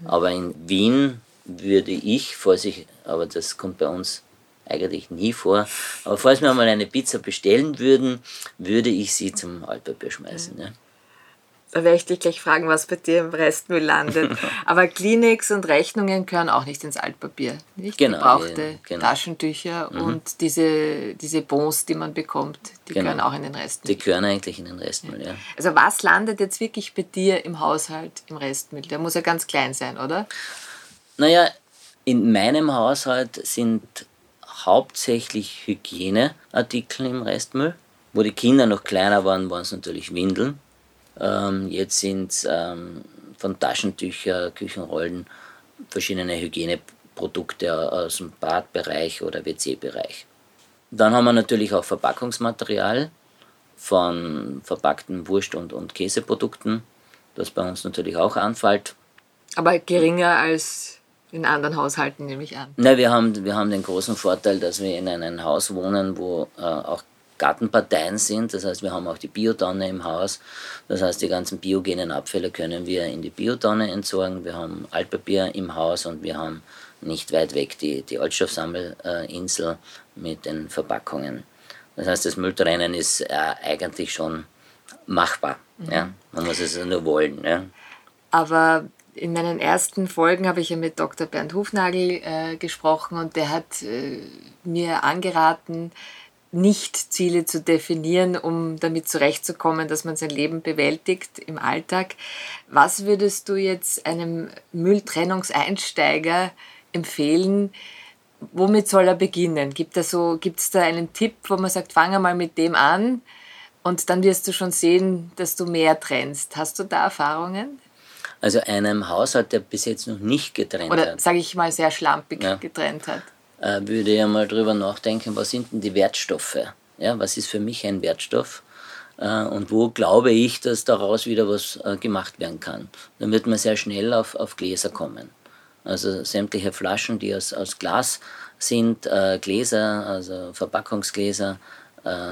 Mhm. Aber in Wien würde ich, Vorsicht, aber das kommt bei uns eigentlich nie vor. Aber falls wir mal eine Pizza bestellen würden, würde ich sie zum Altpapier schmeißen. Ja. Da werde ich dich gleich fragen, was bei dir im Restmüll landet. [laughs] Aber Kleenex und Rechnungen gehören auch nicht ins Altpapier. Nicht? Genau, Gebrauchte genau. Taschentücher mhm. und diese, diese Bons, die man bekommt, die genau. gehören auch in den Restmüll. Die gehören eigentlich in den Restmüll, ja. Also was landet jetzt wirklich bei dir im Haushalt im Restmüll? Der muss ja ganz klein sein, oder? Naja, in meinem Haushalt sind hauptsächlich Hygieneartikel im Restmüll. Wo die Kinder noch kleiner waren, waren es natürlich Windeln ähm, jetzt sind es ähm, von Taschentücher, Küchenrollen, verschiedene Hygieneprodukte aus dem Badbereich oder WC-Bereich. Dann haben wir natürlich auch Verpackungsmaterial von verpackten Wurst- und, und Käseprodukten, das bei uns natürlich auch anfällt. Aber geringer als in anderen Haushalten, nehme ich an. Nein, wir haben, wir haben den großen Vorteil, dass wir in einem Haus wohnen, wo äh, auch Gartenparteien sind. Das heißt, wir haben auch die Biotonne im Haus. Das heißt, die ganzen biogenen Abfälle können wir in die Biotonne entsorgen. Wir haben Altpapier im Haus und wir haben nicht weit weg die, die Altstoffsammelinsel mit den Verpackungen. Das heißt, das Mülltrennen ist äh, eigentlich schon machbar. Mhm. Ja? Man muss es nur wollen. Ja? Aber in meinen ersten Folgen habe ich ja mit Dr. Bernd Hufnagel äh, gesprochen und der hat äh, mir angeraten, nicht Ziele zu definieren, um damit zurechtzukommen, dass man sein Leben bewältigt im Alltag. Was würdest du jetzt einem Mülltrennungseinsteiger empfehlen? Womit soll er beginnen? Gibt es so, da einen Tipp, wo man sagt, fange mal mit dem an und dann wirst du schon sehen, dass du mehr trennst. Hast du da Erfahrungen? Also einem Haushalt, der bis jetzt noch nicht getrennt Oder, hat. Oder sage ich mal sehr schlampig ja. getrennt hat äh, würde ich mal drüber nachdenken, was sind denn die Wertstoffe? Ja, was ist für mich ein Wertstoff? Äh, und wo glaube ich, dass daraus wieder was äh, gemacht werden kann? Dann wird man sehr schnell auf, auf Gläser kommen. Also sämtliche Flaschen, die aus, aus Glas sind, äh, Gläser, also Verpackungsgläser,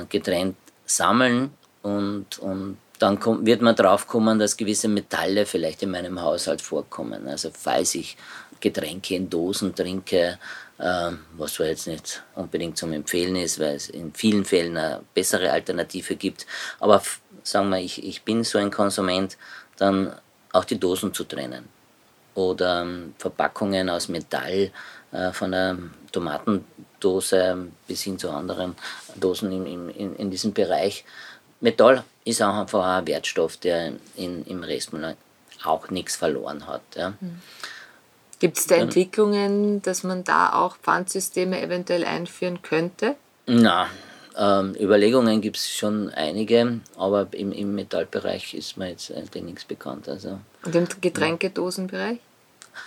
getrennt sammeln und, und dann kommt, wird man drauf kommen, dass gewisse Metalle vielleicht in meinem Haushalt vorkommen. Also falls ich Getränke in Dosen trinke, ähm, was zwar jetzt nicht unbedingt zum Empfehlen ist, weil es in vielen Fällen eine bessere Alternative gibt. Aber sagen wir, ich, ich bin so ein Konsument, dann auch die Dosen zu trennen. Oder ähm, Verpackungen aus Metall, äh, von der Tomatendose bis hin zu anderen Dosen in, in, in diesem Bereich. Metall ist auch einfach ein Wertstoff, der in, im Restmüll auch nichts verloren hat. Ja. Mhm. Gibt es da Entwicklungen, dass man da auch Pfandsysteme eventuell einführen könnte? Na, ähm, Überlegungen gibt es schon einige, aber im, im Metallbereich ist mir jetzt eigentlich nichts bekannt. Also, Und im Getränkedosenbereich?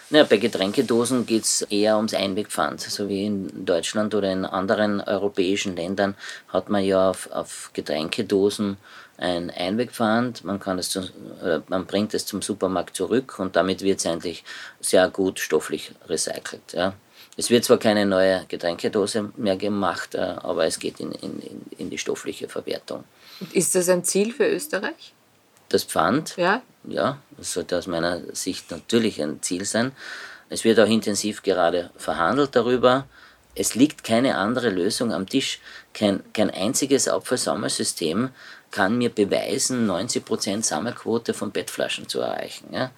Ja, bei Getränkedosen geht es eher ums Einwegpfand. So wie in Deutschland oder in anderen europäischen Ländern hat man ja auf, auf Getränkedosen ein Einwegpfand, man, kann es zu, man bringt es zum Supermarkt zurück und damit wird es eigentlich sehr gut stofflich recycelt. Ja. Es wird zwar keine neue Getränkedose mehr gemacht, äh, aber es geht in, in, in die stoffliche Verwertung. Ist das ein Ziel für Österreich? Das Pfand? Ja. Ja, das sollte aus meiner Sicht natürlich ein Ziel sein. Es wird auch intensiv gerade verhandelt darüber. Es liegt keine andere Lösung am Tisch. Kein, kein einziges Abfallsammelsystem kann mir beweisen, 90% Sammelquote von Bettflaschen zu erreichen. Ja.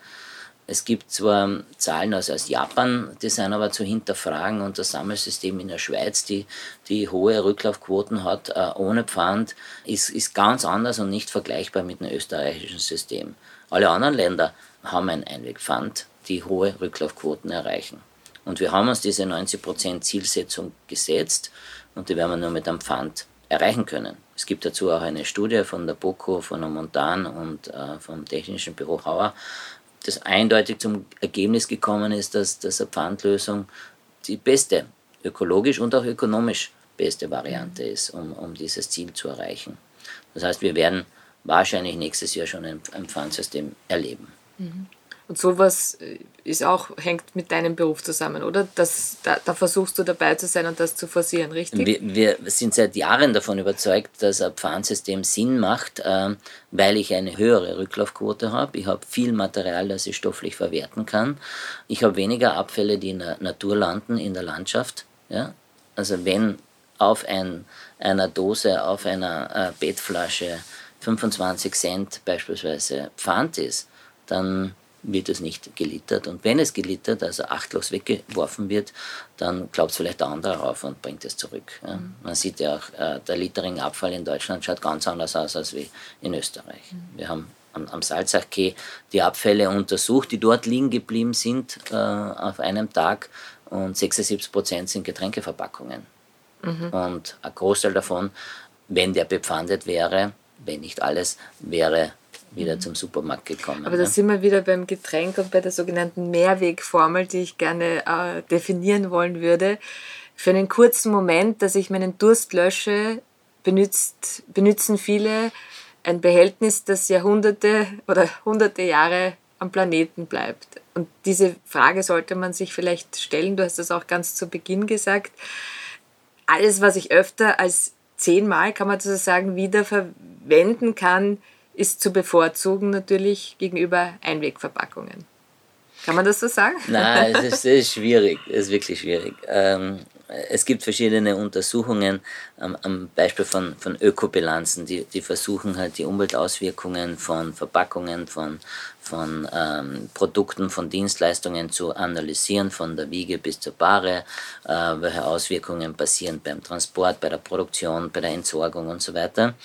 Es gibt zwar Zahlen aus, aus Japan, die sind aber zu hinterfragen und das Sammelsystem in der Schweiz, die, die hohe Rücklaufquoten hat, äh, ohne Pfand, ist, ist ganz anders und nicht vergleichbar mit dem österreichischen System. Alle anderen Länder haben ein Einwegpfand, die hohe Rücklaufquoten erreichen. Und wir haben uns diese 90% Zielsetzung gesetzt und die werden wir nur mit einem Pfand erreichen können. Es gibt dazu auch eine Studie von der BOKO, von der Montan und äh, vom Technischen Büro Hauer, das eindeutig zum Ergebnis gekommen ist, dass, dass eine Pfandlösung die beste, ökologisch und auch ökonomisch beste Variante ist, um, um dieses Ziel zu erreichen. Das heißt, wir werden wahrscheinlich nächstes Jahr schon ein, ein Pfandsystem erleben. Mhm. Und sowas äh, ist auch, hängt mit deinem Beruf zusammen, oder? Das, da, da versuchst du dabei zu sein und das zu forcieren, richtig? Wir, wir sind seit Jahren davon überzeugt, dass ein Pfandsystem Sinn macht, äh, weil ich eine höhere Rücklaufquote habe. Ich habe viel Material, das ich stofflich verwerten kann. Ich habe weniger Abfälle, die in der Natur landen, in der Landschaft. Ja? Also wenn auf ein, einer Dose, auf einer äh, Bettflasche 25 Cent beispielsweise Pfand ist, dann wird es nicht gelittert. Und wenn es gelittert, also achtlos weggeworfen wird, dann glaubt es vielleicht der andere auf und bringt es zurück. Ja. Mhm. Man sieht ja auch, äh, der Littering-Abfall in Deutschland schaut ganz anders aus als wie in Österreich. Mhm. Wir haben am, am Salzachkee die Abfälle untersucht, die dort liegen geblieben sind äh, auf einem Tag und 76 Prozent sind Getränkeverpackungen. Mhm. Und ein Großteil davon, wenn der bepfandet wäre, wenn nicht alles, wäre wieder mhm. zum Supermarkt gekommen. Aber da ja. sind wir wieder beim Getränk und bei der sogenannten Mehrwegformel, die ich gerne äh, definieren wollen würde. Für einen kurzen Moment, dass ich meinen Durst lösche, benutzt, benutzen viele ein Behältnis, das Jahrhunderte oder hunderte Jahre am Planeten bleibt. Und diese Frage sollte man sich vielleicht stellen. Du hast das auch ganz zu Beginn gesagt. Alles, was ich öfter als zehnmal, kann man sozusagen, wieder verwenden kann, ist zu bevorzugen natürlich gegenüber Einwegverpackungen. Kann man das so sagen? Nein, es [laughs] ist, es ist schwierig. Es ist wirklich schwierig. Ähm, es gibt verschiedene Untersuchungen am, am Beispiel von, von Ökobilanzen, die, die versuchen halt die Umweltauswirkungen von Verpackungen, von, von ähm, Produkten, von Dienstleistungen zu analysieren, von der Wiege bis zur Bahre, äh, welche Auswirkungen passieren beim Transport, bei der Produktion, bei der Entsorgung und so weiter.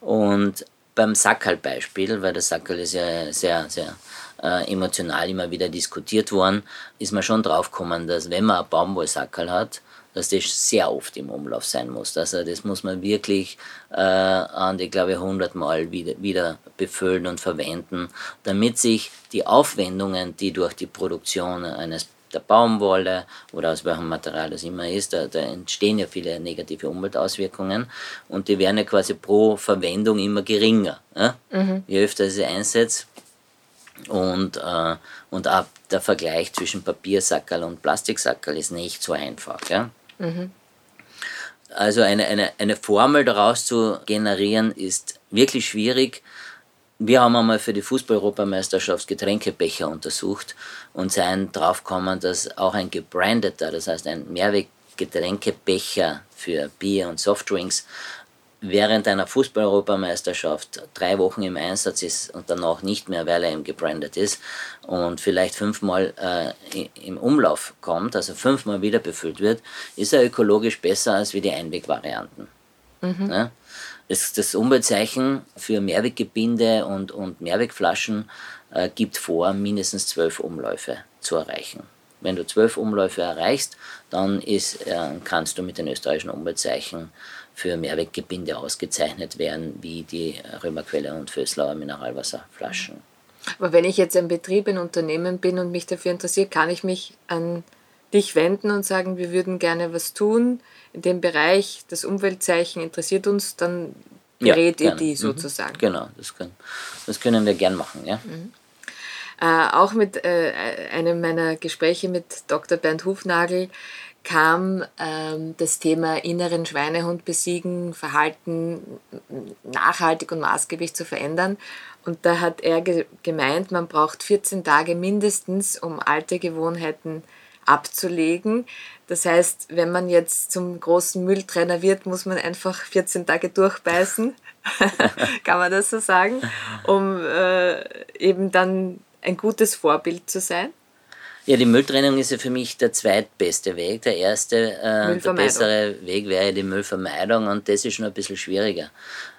Und beim Sackerl-Beispiel, weil das Sackerl ist ja sehr, sehr äh, emotional immer wieder diskutiert worden, ist man schon drauf gekommen, dass wenn man ein Baumwollsackerl hat, dass das sehr oft im Umlauf sein muss. Also das muss man wirklich äh, an die, glaube ich, 100 Mal wieder, wieder befüllen und verwenden, damit sich die Aufwendungen, die durch die Produktion eines der Baumwolle oder aus welchem Material das immer ist, da, da, entstehen ja viele negative Umweltauswirkungen und die werden ja quasi pro Verwendung immer geringer. Ja? Mhm. Je öfter sie einsetzt und, äh, und auch der Vergleich zwischen Papiersackerl und Plastiksackerl ist nicht so einfach. Ja? Mhm. Also eine, eine, eine Formel daraus zu generieren ist wirklich schwierig. Wir haben einmal für die Fußball-Europameisterschaft Getränkebecher untersucht und seien draufgekommen, dass auch ein gebrandeter, das heißt ein Mehrweggetränkebecher für Bier und Softdrinks während einer Fußball-Europameisterschaft drei Wochen im Einsatz ist und danach nicht mehr, weil er eben gebrandet ist und vielleicht fünfmal äh, im Umlauf kommt, also fünfmal wieder befüllt wird, ist er ökologisch besser als wie die Einwegvarianten. Mhm. Ja? Das, das Umweltzeichen für Mehrweggebinde und, und Mehrwegflaschen äh, gibt vor, mindestens zwölf Umläufe zu erreichen. Wenn du zwölf Umläufe erreichst, dann ist, äh, kannst du mit den österreichischen Umweltzeichen für Mehrweggebinde ausgezeichnet werden, wie die Römerquelle und Föslauer Mineralwasserflaschen. Aber wenn ich jetzt ein Betrieb, ein Unternehmen bin und mich dafür interessiert, kann ich mich an dich wenden und sagen, wir würden gerne was tun in dem Bereich, das Umweltzeichen interessiert uns, dann berät ja, ihr die mhm. sozusagen. Genau, das können, das können wir gern machen. Ja. Mhm. Äh, auch mit äh, einem meiner Gespräche mit Dr. Bernd Hufnagel kam ähm, das Thema inneren Schweinehund besiegen, Verhalten nachhaltig und maßgeblich zu verändern. Und da hat er ge gemeint, man braucht 14 Tage mindestens, um alte Gewohnheiten abzulegen. Das heißt, wenn man jetzt zum großen Mülltrenner wird, muss man einfach 14 Tage durchbeißen, [laughs] kann man das so sagen, um äh, eben dann ein gutes Vorbild zu sein. Ja, die Mülltrennung ist ja für mich der zweitbeste Weg. Der erste, äh, der bessere Weg wäre die Müllvermeidung und das ist schon ein bisschen schwieriger.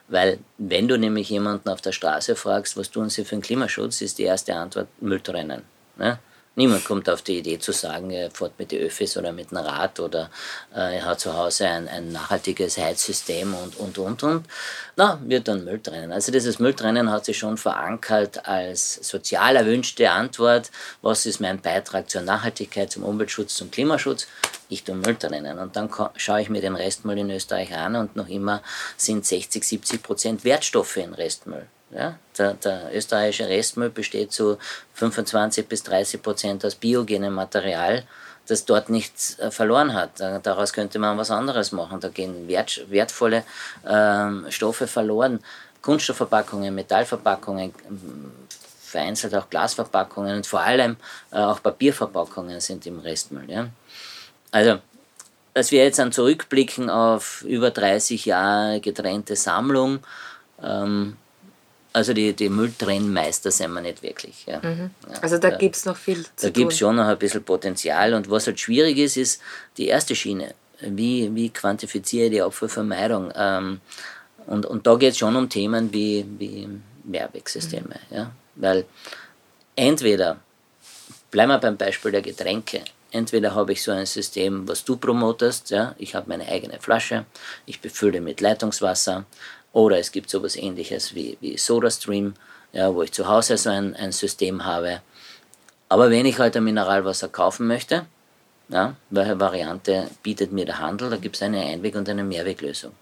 Weil wenn du nämlich jemanden auf der Straße fragst, was tun sie für den Klimaschutz, ist die erste Antwort Mülltrennen. Ne? Niemand kommt auf die Idee zu sagen, er fährt mit den Öffis oder mit dem Rad oder äh, er hat zu Hause ein, ein nachhaltiges Heizsystem und, und, und, und. Na, wird dann Müll trennen. Also dieses Mülltrennen hat sich schon verankert als sozial erwünschte Antwort. Was ist mein Beitrag zur Nachhaltigkeit, zum Umweltschutz, zum Klimaschutz? Ich tue Müll trennen. Und dann schaue ich mir den Restmüll in Österreich an und noch immer sind 60, 70 Prozent Wertstoffe in Restmüll. Ja, der, der, österreichische Restmüll besteht zu 25 bis 30 Prozent aus biogenem Material, das dort nichts äh, verloren hat. Daraus könnte man was anderes machen. Da gehen wert, wertvolle ähm, Stoffe verloren. Kunststoffverpackungen, Metallverpackungen, vereinzelt auch Glasverpackungen und vor allem äh, auch Papierverpackungen sind im Restmüll. Ja? Also dass wir jetzt dann zurückblicken auf über 30 Jahre getrennte Sammlung, ähm, also die, die Mülltrennmeister sind wir nicht wirklich. Ja. Mhm. Also da, da gibt es noch viel zu Da gibt es schon noch ein bisschen Potenzial. Und was halt schwierig ist, ist die erste Schiene. Wie, wie quantifiziere ich die Abfallvermeidung? Ähm, und, und da geht es schon um Themen wie, wie Mehrwegsysteme. Mhm. Ja? Weil entweder, bleiben wir beim Beispiel der Getränke, entweder habe ich so ein System, was du promotest, ja? ich habe meine eigene Flasche, ich befülle mit Leitungswasser, oder es gibt sowas ähnliches wie, wie SodaStream, ja, wo ich zu Hause so ein, ein System habe. Aber wenn ich halt ein Mineralwasser kaufen möchte, ja, welche Variante bietet mir der Handel? Da gibt es eine Einweg- und eine Mehrweglösung.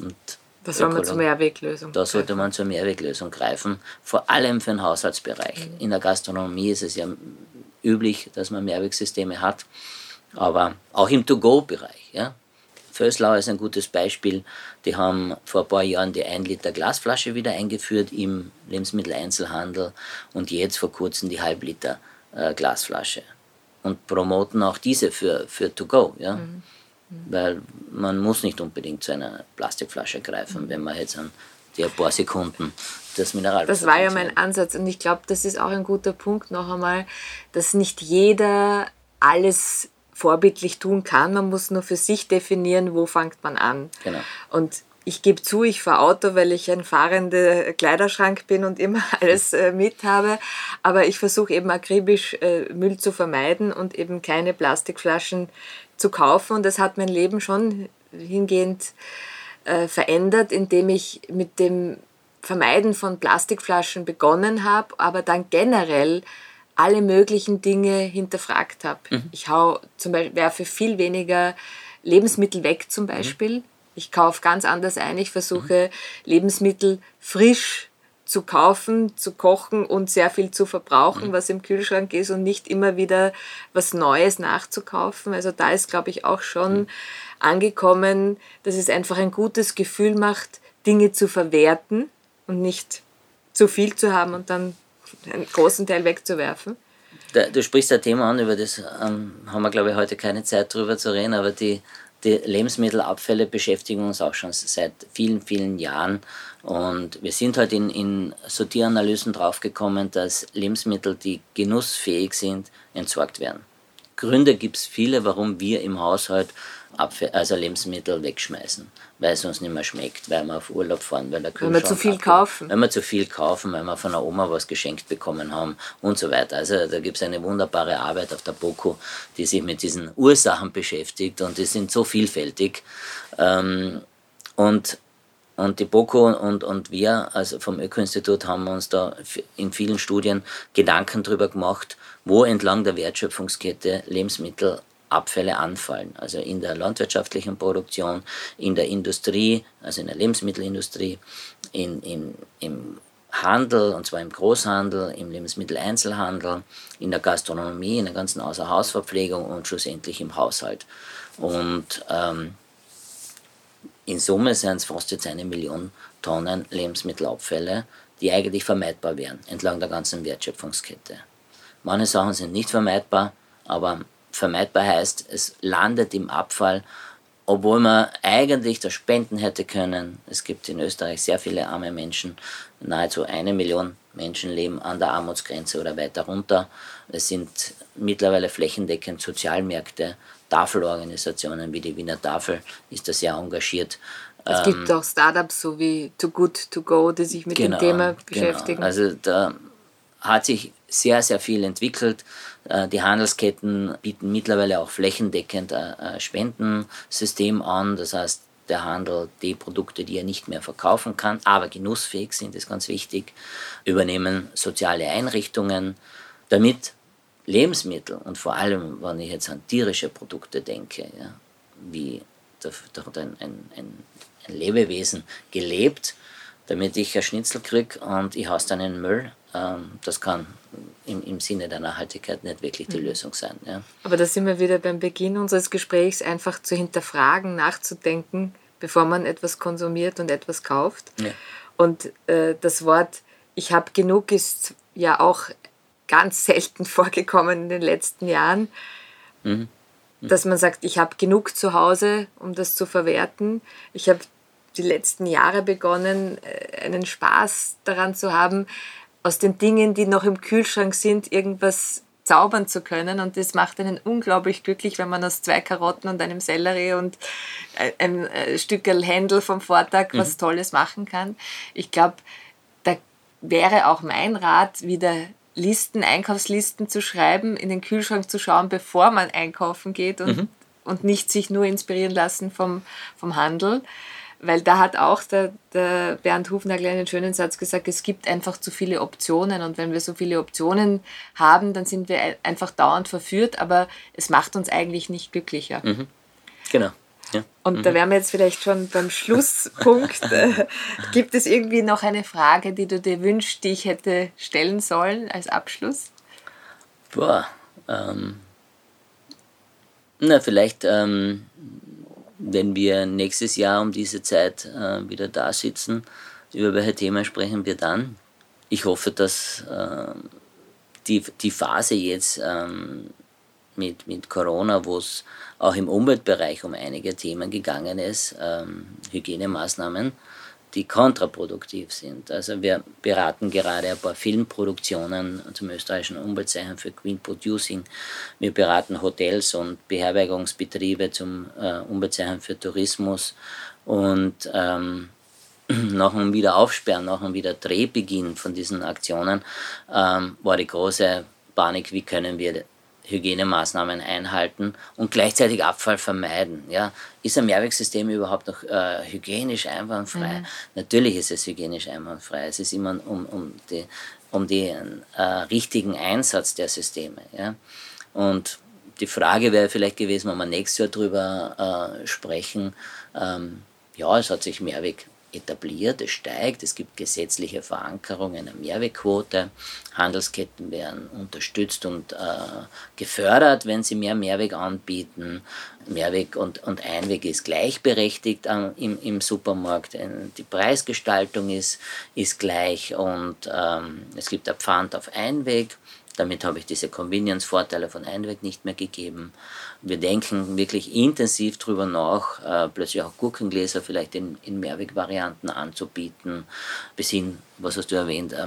Und da soll man zur Mehrweglösung Da sollte man zur Mehrweglösung greifen, vor allem für den Haushaltsbereich. Mhm. In der Gastronomie ist es ja üblich, dass man Mehrwegsysteme hat, aber auch im To-Go-Bereich. Ja. Vöslau ist ein gutes Beispiel. Die haben vor ein paar Jahren die 1 Liter Glasflasche wieder eingeführt im Lebensmitteleinzelhandel und jetzt vor kurzem die Halb Liter äh, Glasflasche. Und promoten auch diese für, für To Go. Ja? Mhm. Mhm. Weil man muss nicht unbedingt zu einer Plastikflasche greifen, mhm. wenn man jetzt an die ein paar Sekunden das Mineral. Das war ja mein Ansatz und ich glaube, das ist auch ein guter Punkt noch einmal, dass nicht jeder alles vorbildlich tun kann. Man muss nur für sich definieren, wo fängt man an. Genau. Und ich gebe zu, ich fahre Auto, weil ich ein fahrender Kleiderschrank bin und immer [laughs] alles äh, mit habe. Aber ich versuche eben akribisch äh, Müll zu vermeiden und eben keine Plastikflaschen zu kaufen. Und das hat mein Leben schon hingehend äh, verändert, indem ich mit dem Vermeiden von Plastikflaschen begonnen habe, aber dann generell alle möglichen Dinge hinterfragt habe. Mhm. Ich hau zum Beispiel, werfe viel weniger Lebensmittel weg zum mhm. Beispiel. Mhm. Ich kaufe ganz anders ein. Ich versuche mhm. Lebensmittel frisch zu kaufen, zu kochen und sehr viel zu verbrauchen, mhm. was im Kühlschrank ist und nicht immer wieder was Neues nachzukaufen. Also da ist, glaube ich, auch schon mhm. angekommen, dass es einfach ein gutes Gefühl macht, Dinge zu verwerten und nicht zu viel zu haben und dann einen großen Teil wegzuwerfen? du sprichst ein Thema an, über das ähm, haben wir, glaube ich, heute keine Zeit drüber zu reden, aber die, die Lebensmittelabfälle beschäftigen uns auch schon seit vielen, vielen Jahren. Und wir sind halt in, in Sortieranalysen draufgekommen, dass Lebensmittel, die genussfähig sind, entsorgt werden. Gründe gibt es viele, warum wir im Haushalt Abfall, also Lebensmittel wegschmeißen, weil es uns nicht mehr schmeckt, weil wir auf Urlaub fahren, weil der Kühlschrank Wenn wir zu viel abgeht, kaufen. Wenn wir zu viel kaufen, weil wir von der Oma was geschenkt bekommen haben und so weiter. Also da gibt es eine wunderbare Arbeit auf der BOKU, die sich mit diesen Ursachen beschäftigt und die sind so vielfältig. Ähm, und und die BOKU und, und wir, also vom Öko-Institut, haben uns da in vielen Studien Gedanken darüber gemacht, wo entlang der Wertschöpfungskette Lebensmittel Abfälle anfallen. Also in der landwirtschaftlichen Produktion, in der Industrie, also in der Lebensmittelindustrie, in, in, im Handel, und zwar im Großhandel, im Lebensmitteleinzelhandel, in der Gastronomie, in der ganzen Außerhausverpflegung und schlussendlich im Haushalt. Und ähm, in Summe sind es fast jetzt eine Million Tonnen Lebensmittelabfälle, die eigentlich vermeidbar wären, entlang der ganzen Wertschöpfungskette. Manche Sachen sind nicht vermeidbar, aber vermeidbar heißt, es landet im Abfall, obwohl man eigentlich das spenden hätte können. Es gibt in Österreich sehr viele arme Menschen, nahezu eine Million Menschen leben an der Armutsgrenze oder weiter runter. Es sind mittlerweile flächendeckend Sozialmärkte, Tafelorganisationen wie die Wiener Tafel ist da sehr engagiert. Es gibt ähm, auch Startups so wie Too Good To Go, die sich mit genau, dem Thema genau. beschäftigen. Genau. Also da hat sich sehr, sehr viel entwickelt. Äh, die Handelsketten bieten mittlerweile auch flächendeckend ein Spendensystem an. Das heißt, der Handel die Produkte, die er nicht mehr verkaufen kann, aber genussfähig sind, ist ganz wichtig, übernehmen soziale Einrichtungen, damit Lebensmittel und vor allem, wenn ich jetzt an tierische Produkte denke, ja, wie da, hat ein, ein, ein, Lebewesen gelebt, damit ich ein Schnitzel kriege und ich hasse dann in den Müll. Ähm, das kann im, im Sinne der Nachhaltigkeit nicht wirklich die mhm. Lösung sein. Ja. Aber da sind wir wieder beim Beginn unseres Gesprächs, einfach zu hinterfragen, nachzudenken, bevor man etwas konsumiert und etwas kauft. Ja. Und äh, das Wort ich habe genug ist ja auch ganz [laughs] selten vorgekommen in den letzten Jahren. Mhm. dass man sagt, ich habe genug zu Hause, um das zu verwerten. Ich habe die letzten Jahre begonnen, äh, einen Spaß daran zu haben, aus den Dingen, die noch im Kühlschrank sind, irgendwas zaubern zu können. Und das macht einen unglaublich glücklich, wenn man aus zwei Karotten und einem Sellerie und ein, ein Stück Händel vom Vortag mhm. was Tolles machen kann. Ich glaube, da wäre auch mein Rat, wieder Listen, Einkaufslisten zu schreiben, in den Kühlschrank zu schauen, bevor man einkaufen geht und, mhm. und nicht sich nur inspirieren lassen vom, vom Handel. Weil da hat auch der, der Bernd Hufnagel einen schönen Satz gesagt, es gibt einfach zu viele Optionen und wenn wir so viele Optionen haben, dann sind wir einfach dauernd verführt, aber es macht uns eigentlich nicht glücklicher. Mhm. Genau. Ja. Und mhm. da wären wir jetzt vielleicht schon beim Schlusspunkt. [laughs] [laughs] Gibt es irgendwie noch eine Frage, die du dir wünschst, die ich hätte stellen sollen als Abschluss? Boah, ähm, na, vielleicht, ähm, wenn wir nächstes Jahr um diese Zeit äh, wieder da sitzen, über welche Themen sprechen wir dann? Ich hoffe, dass äh, die, die Phase jetzt ähm, mit, mit Corona, wo es auch im Umweltbereich um einige Themen gegangen ist, ähm, Hygienemaßnahmen, die kontraproduktiv sind. Also wir beraten gerade ein paar Filmproduktionen zum österreichischen Umweltzeichen für Green Producing. Wir beraten Hotels und Beherbergungsbetriebe zum äh, Umweltzeichen für Tourismus und ähm, [clears throat] nach dem Wiederaufsperren, nach dem Wiederdrehbeginn von diesen Aktionen ähm, war die große Panik, wie können wir Hygienemaßnahmen einhalten und gleichzeitig Abfall vermeiden. Ja? Ist ein Mehrwegsystem überhaupt noch äh, hygienisch einwandfrei? Mhm. Natürlich ist es hygienisch einwandfrei. Es ist immer um, um, die, um den äh, richtigen Einsatz der Systeme. Ja? Und die Frage wäre vielleicht gewesen, wenn wir nächstes Jahr darüber äh, sprechen, ähm, ja, es hat sich Mehrweg etabliert, es steigt, es gibt gesetzliche Verankerung einer Mehrwegquote, Handelsketten werden unterstützt und äh, gefördert, wenn sie mehr Mehrweg anbieten. Mehrweg und, und Einweg ist gleichberechtigt äh, im, im Supermarkt, die Preisgestaltung ist, ist gleich und ähm, es gibt ein Pfand auf Einweg. Damit habe ich diese Convenience-Vorteile von Einweg nicht mehr gegeben. Wir denken wirklich intensiv darüber nach, äh, plötzlich auch Gurkengläser vielleicht in, in Mehrwegvarianten anzubieten, bis hin, was hast du erwähnt, äh,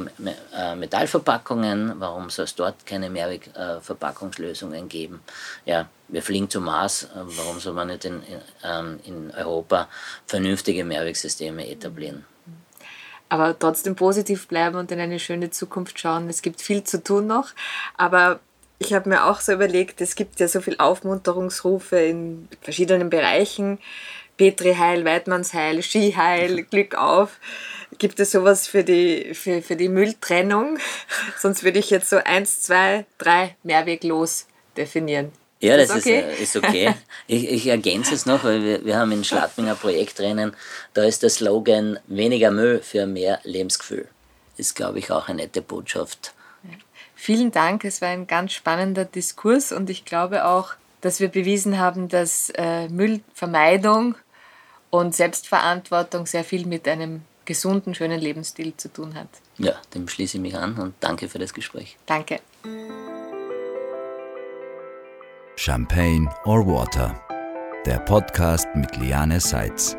äh, Metallverpackungen. Warum soll es dort keine Mehrwegverpackungslösungen geben? Ja, wir fliegen zum Mars. Äh, warum soll man nicht in, in, ähm, in Europa vernünftige Mehrwegsysteme etablieren? Aber trotzdem positiv bleiben und in eine schöne Zukunft schauen. Es gibt viel zu tun noch, aber ich habe mir auch so überlegt, es gibt ja so viele Aufmunterungsrufe in verschiedenen Bereichen. Petri Heil, Weidmanns Heil, Skiheil, Glück auf. Gibt es sowas für die, für, für die Mülltrennung? [laughs] Sonst würde ich jetzt so eins, zwei, drei Mehrweglos definieren. Ja, das, das okay? ist, äh, ist okay. [laughs] Ich, ich ergänze es noch, weil wir, wir haben in Schladminger Projekt drinnen, da ist der Slogan weniger Müll für mehr Lebensgefühl. Ist, glaube ich, auch eine nette Botschaft. Vielen Dank, es war ein ganz spannender Diskurs und ich glaube auch, dass wir bewiesen haben, dass äh, Müllvermeidung und Selbstverantwortung sehr viel mit einem gesunden, schönen Lebensstil zu tun hat. Ja, dem schließe ich mich an und danke für das Gespräch. Danke. Champagne or Water, der Podcast mit Liane Seitz.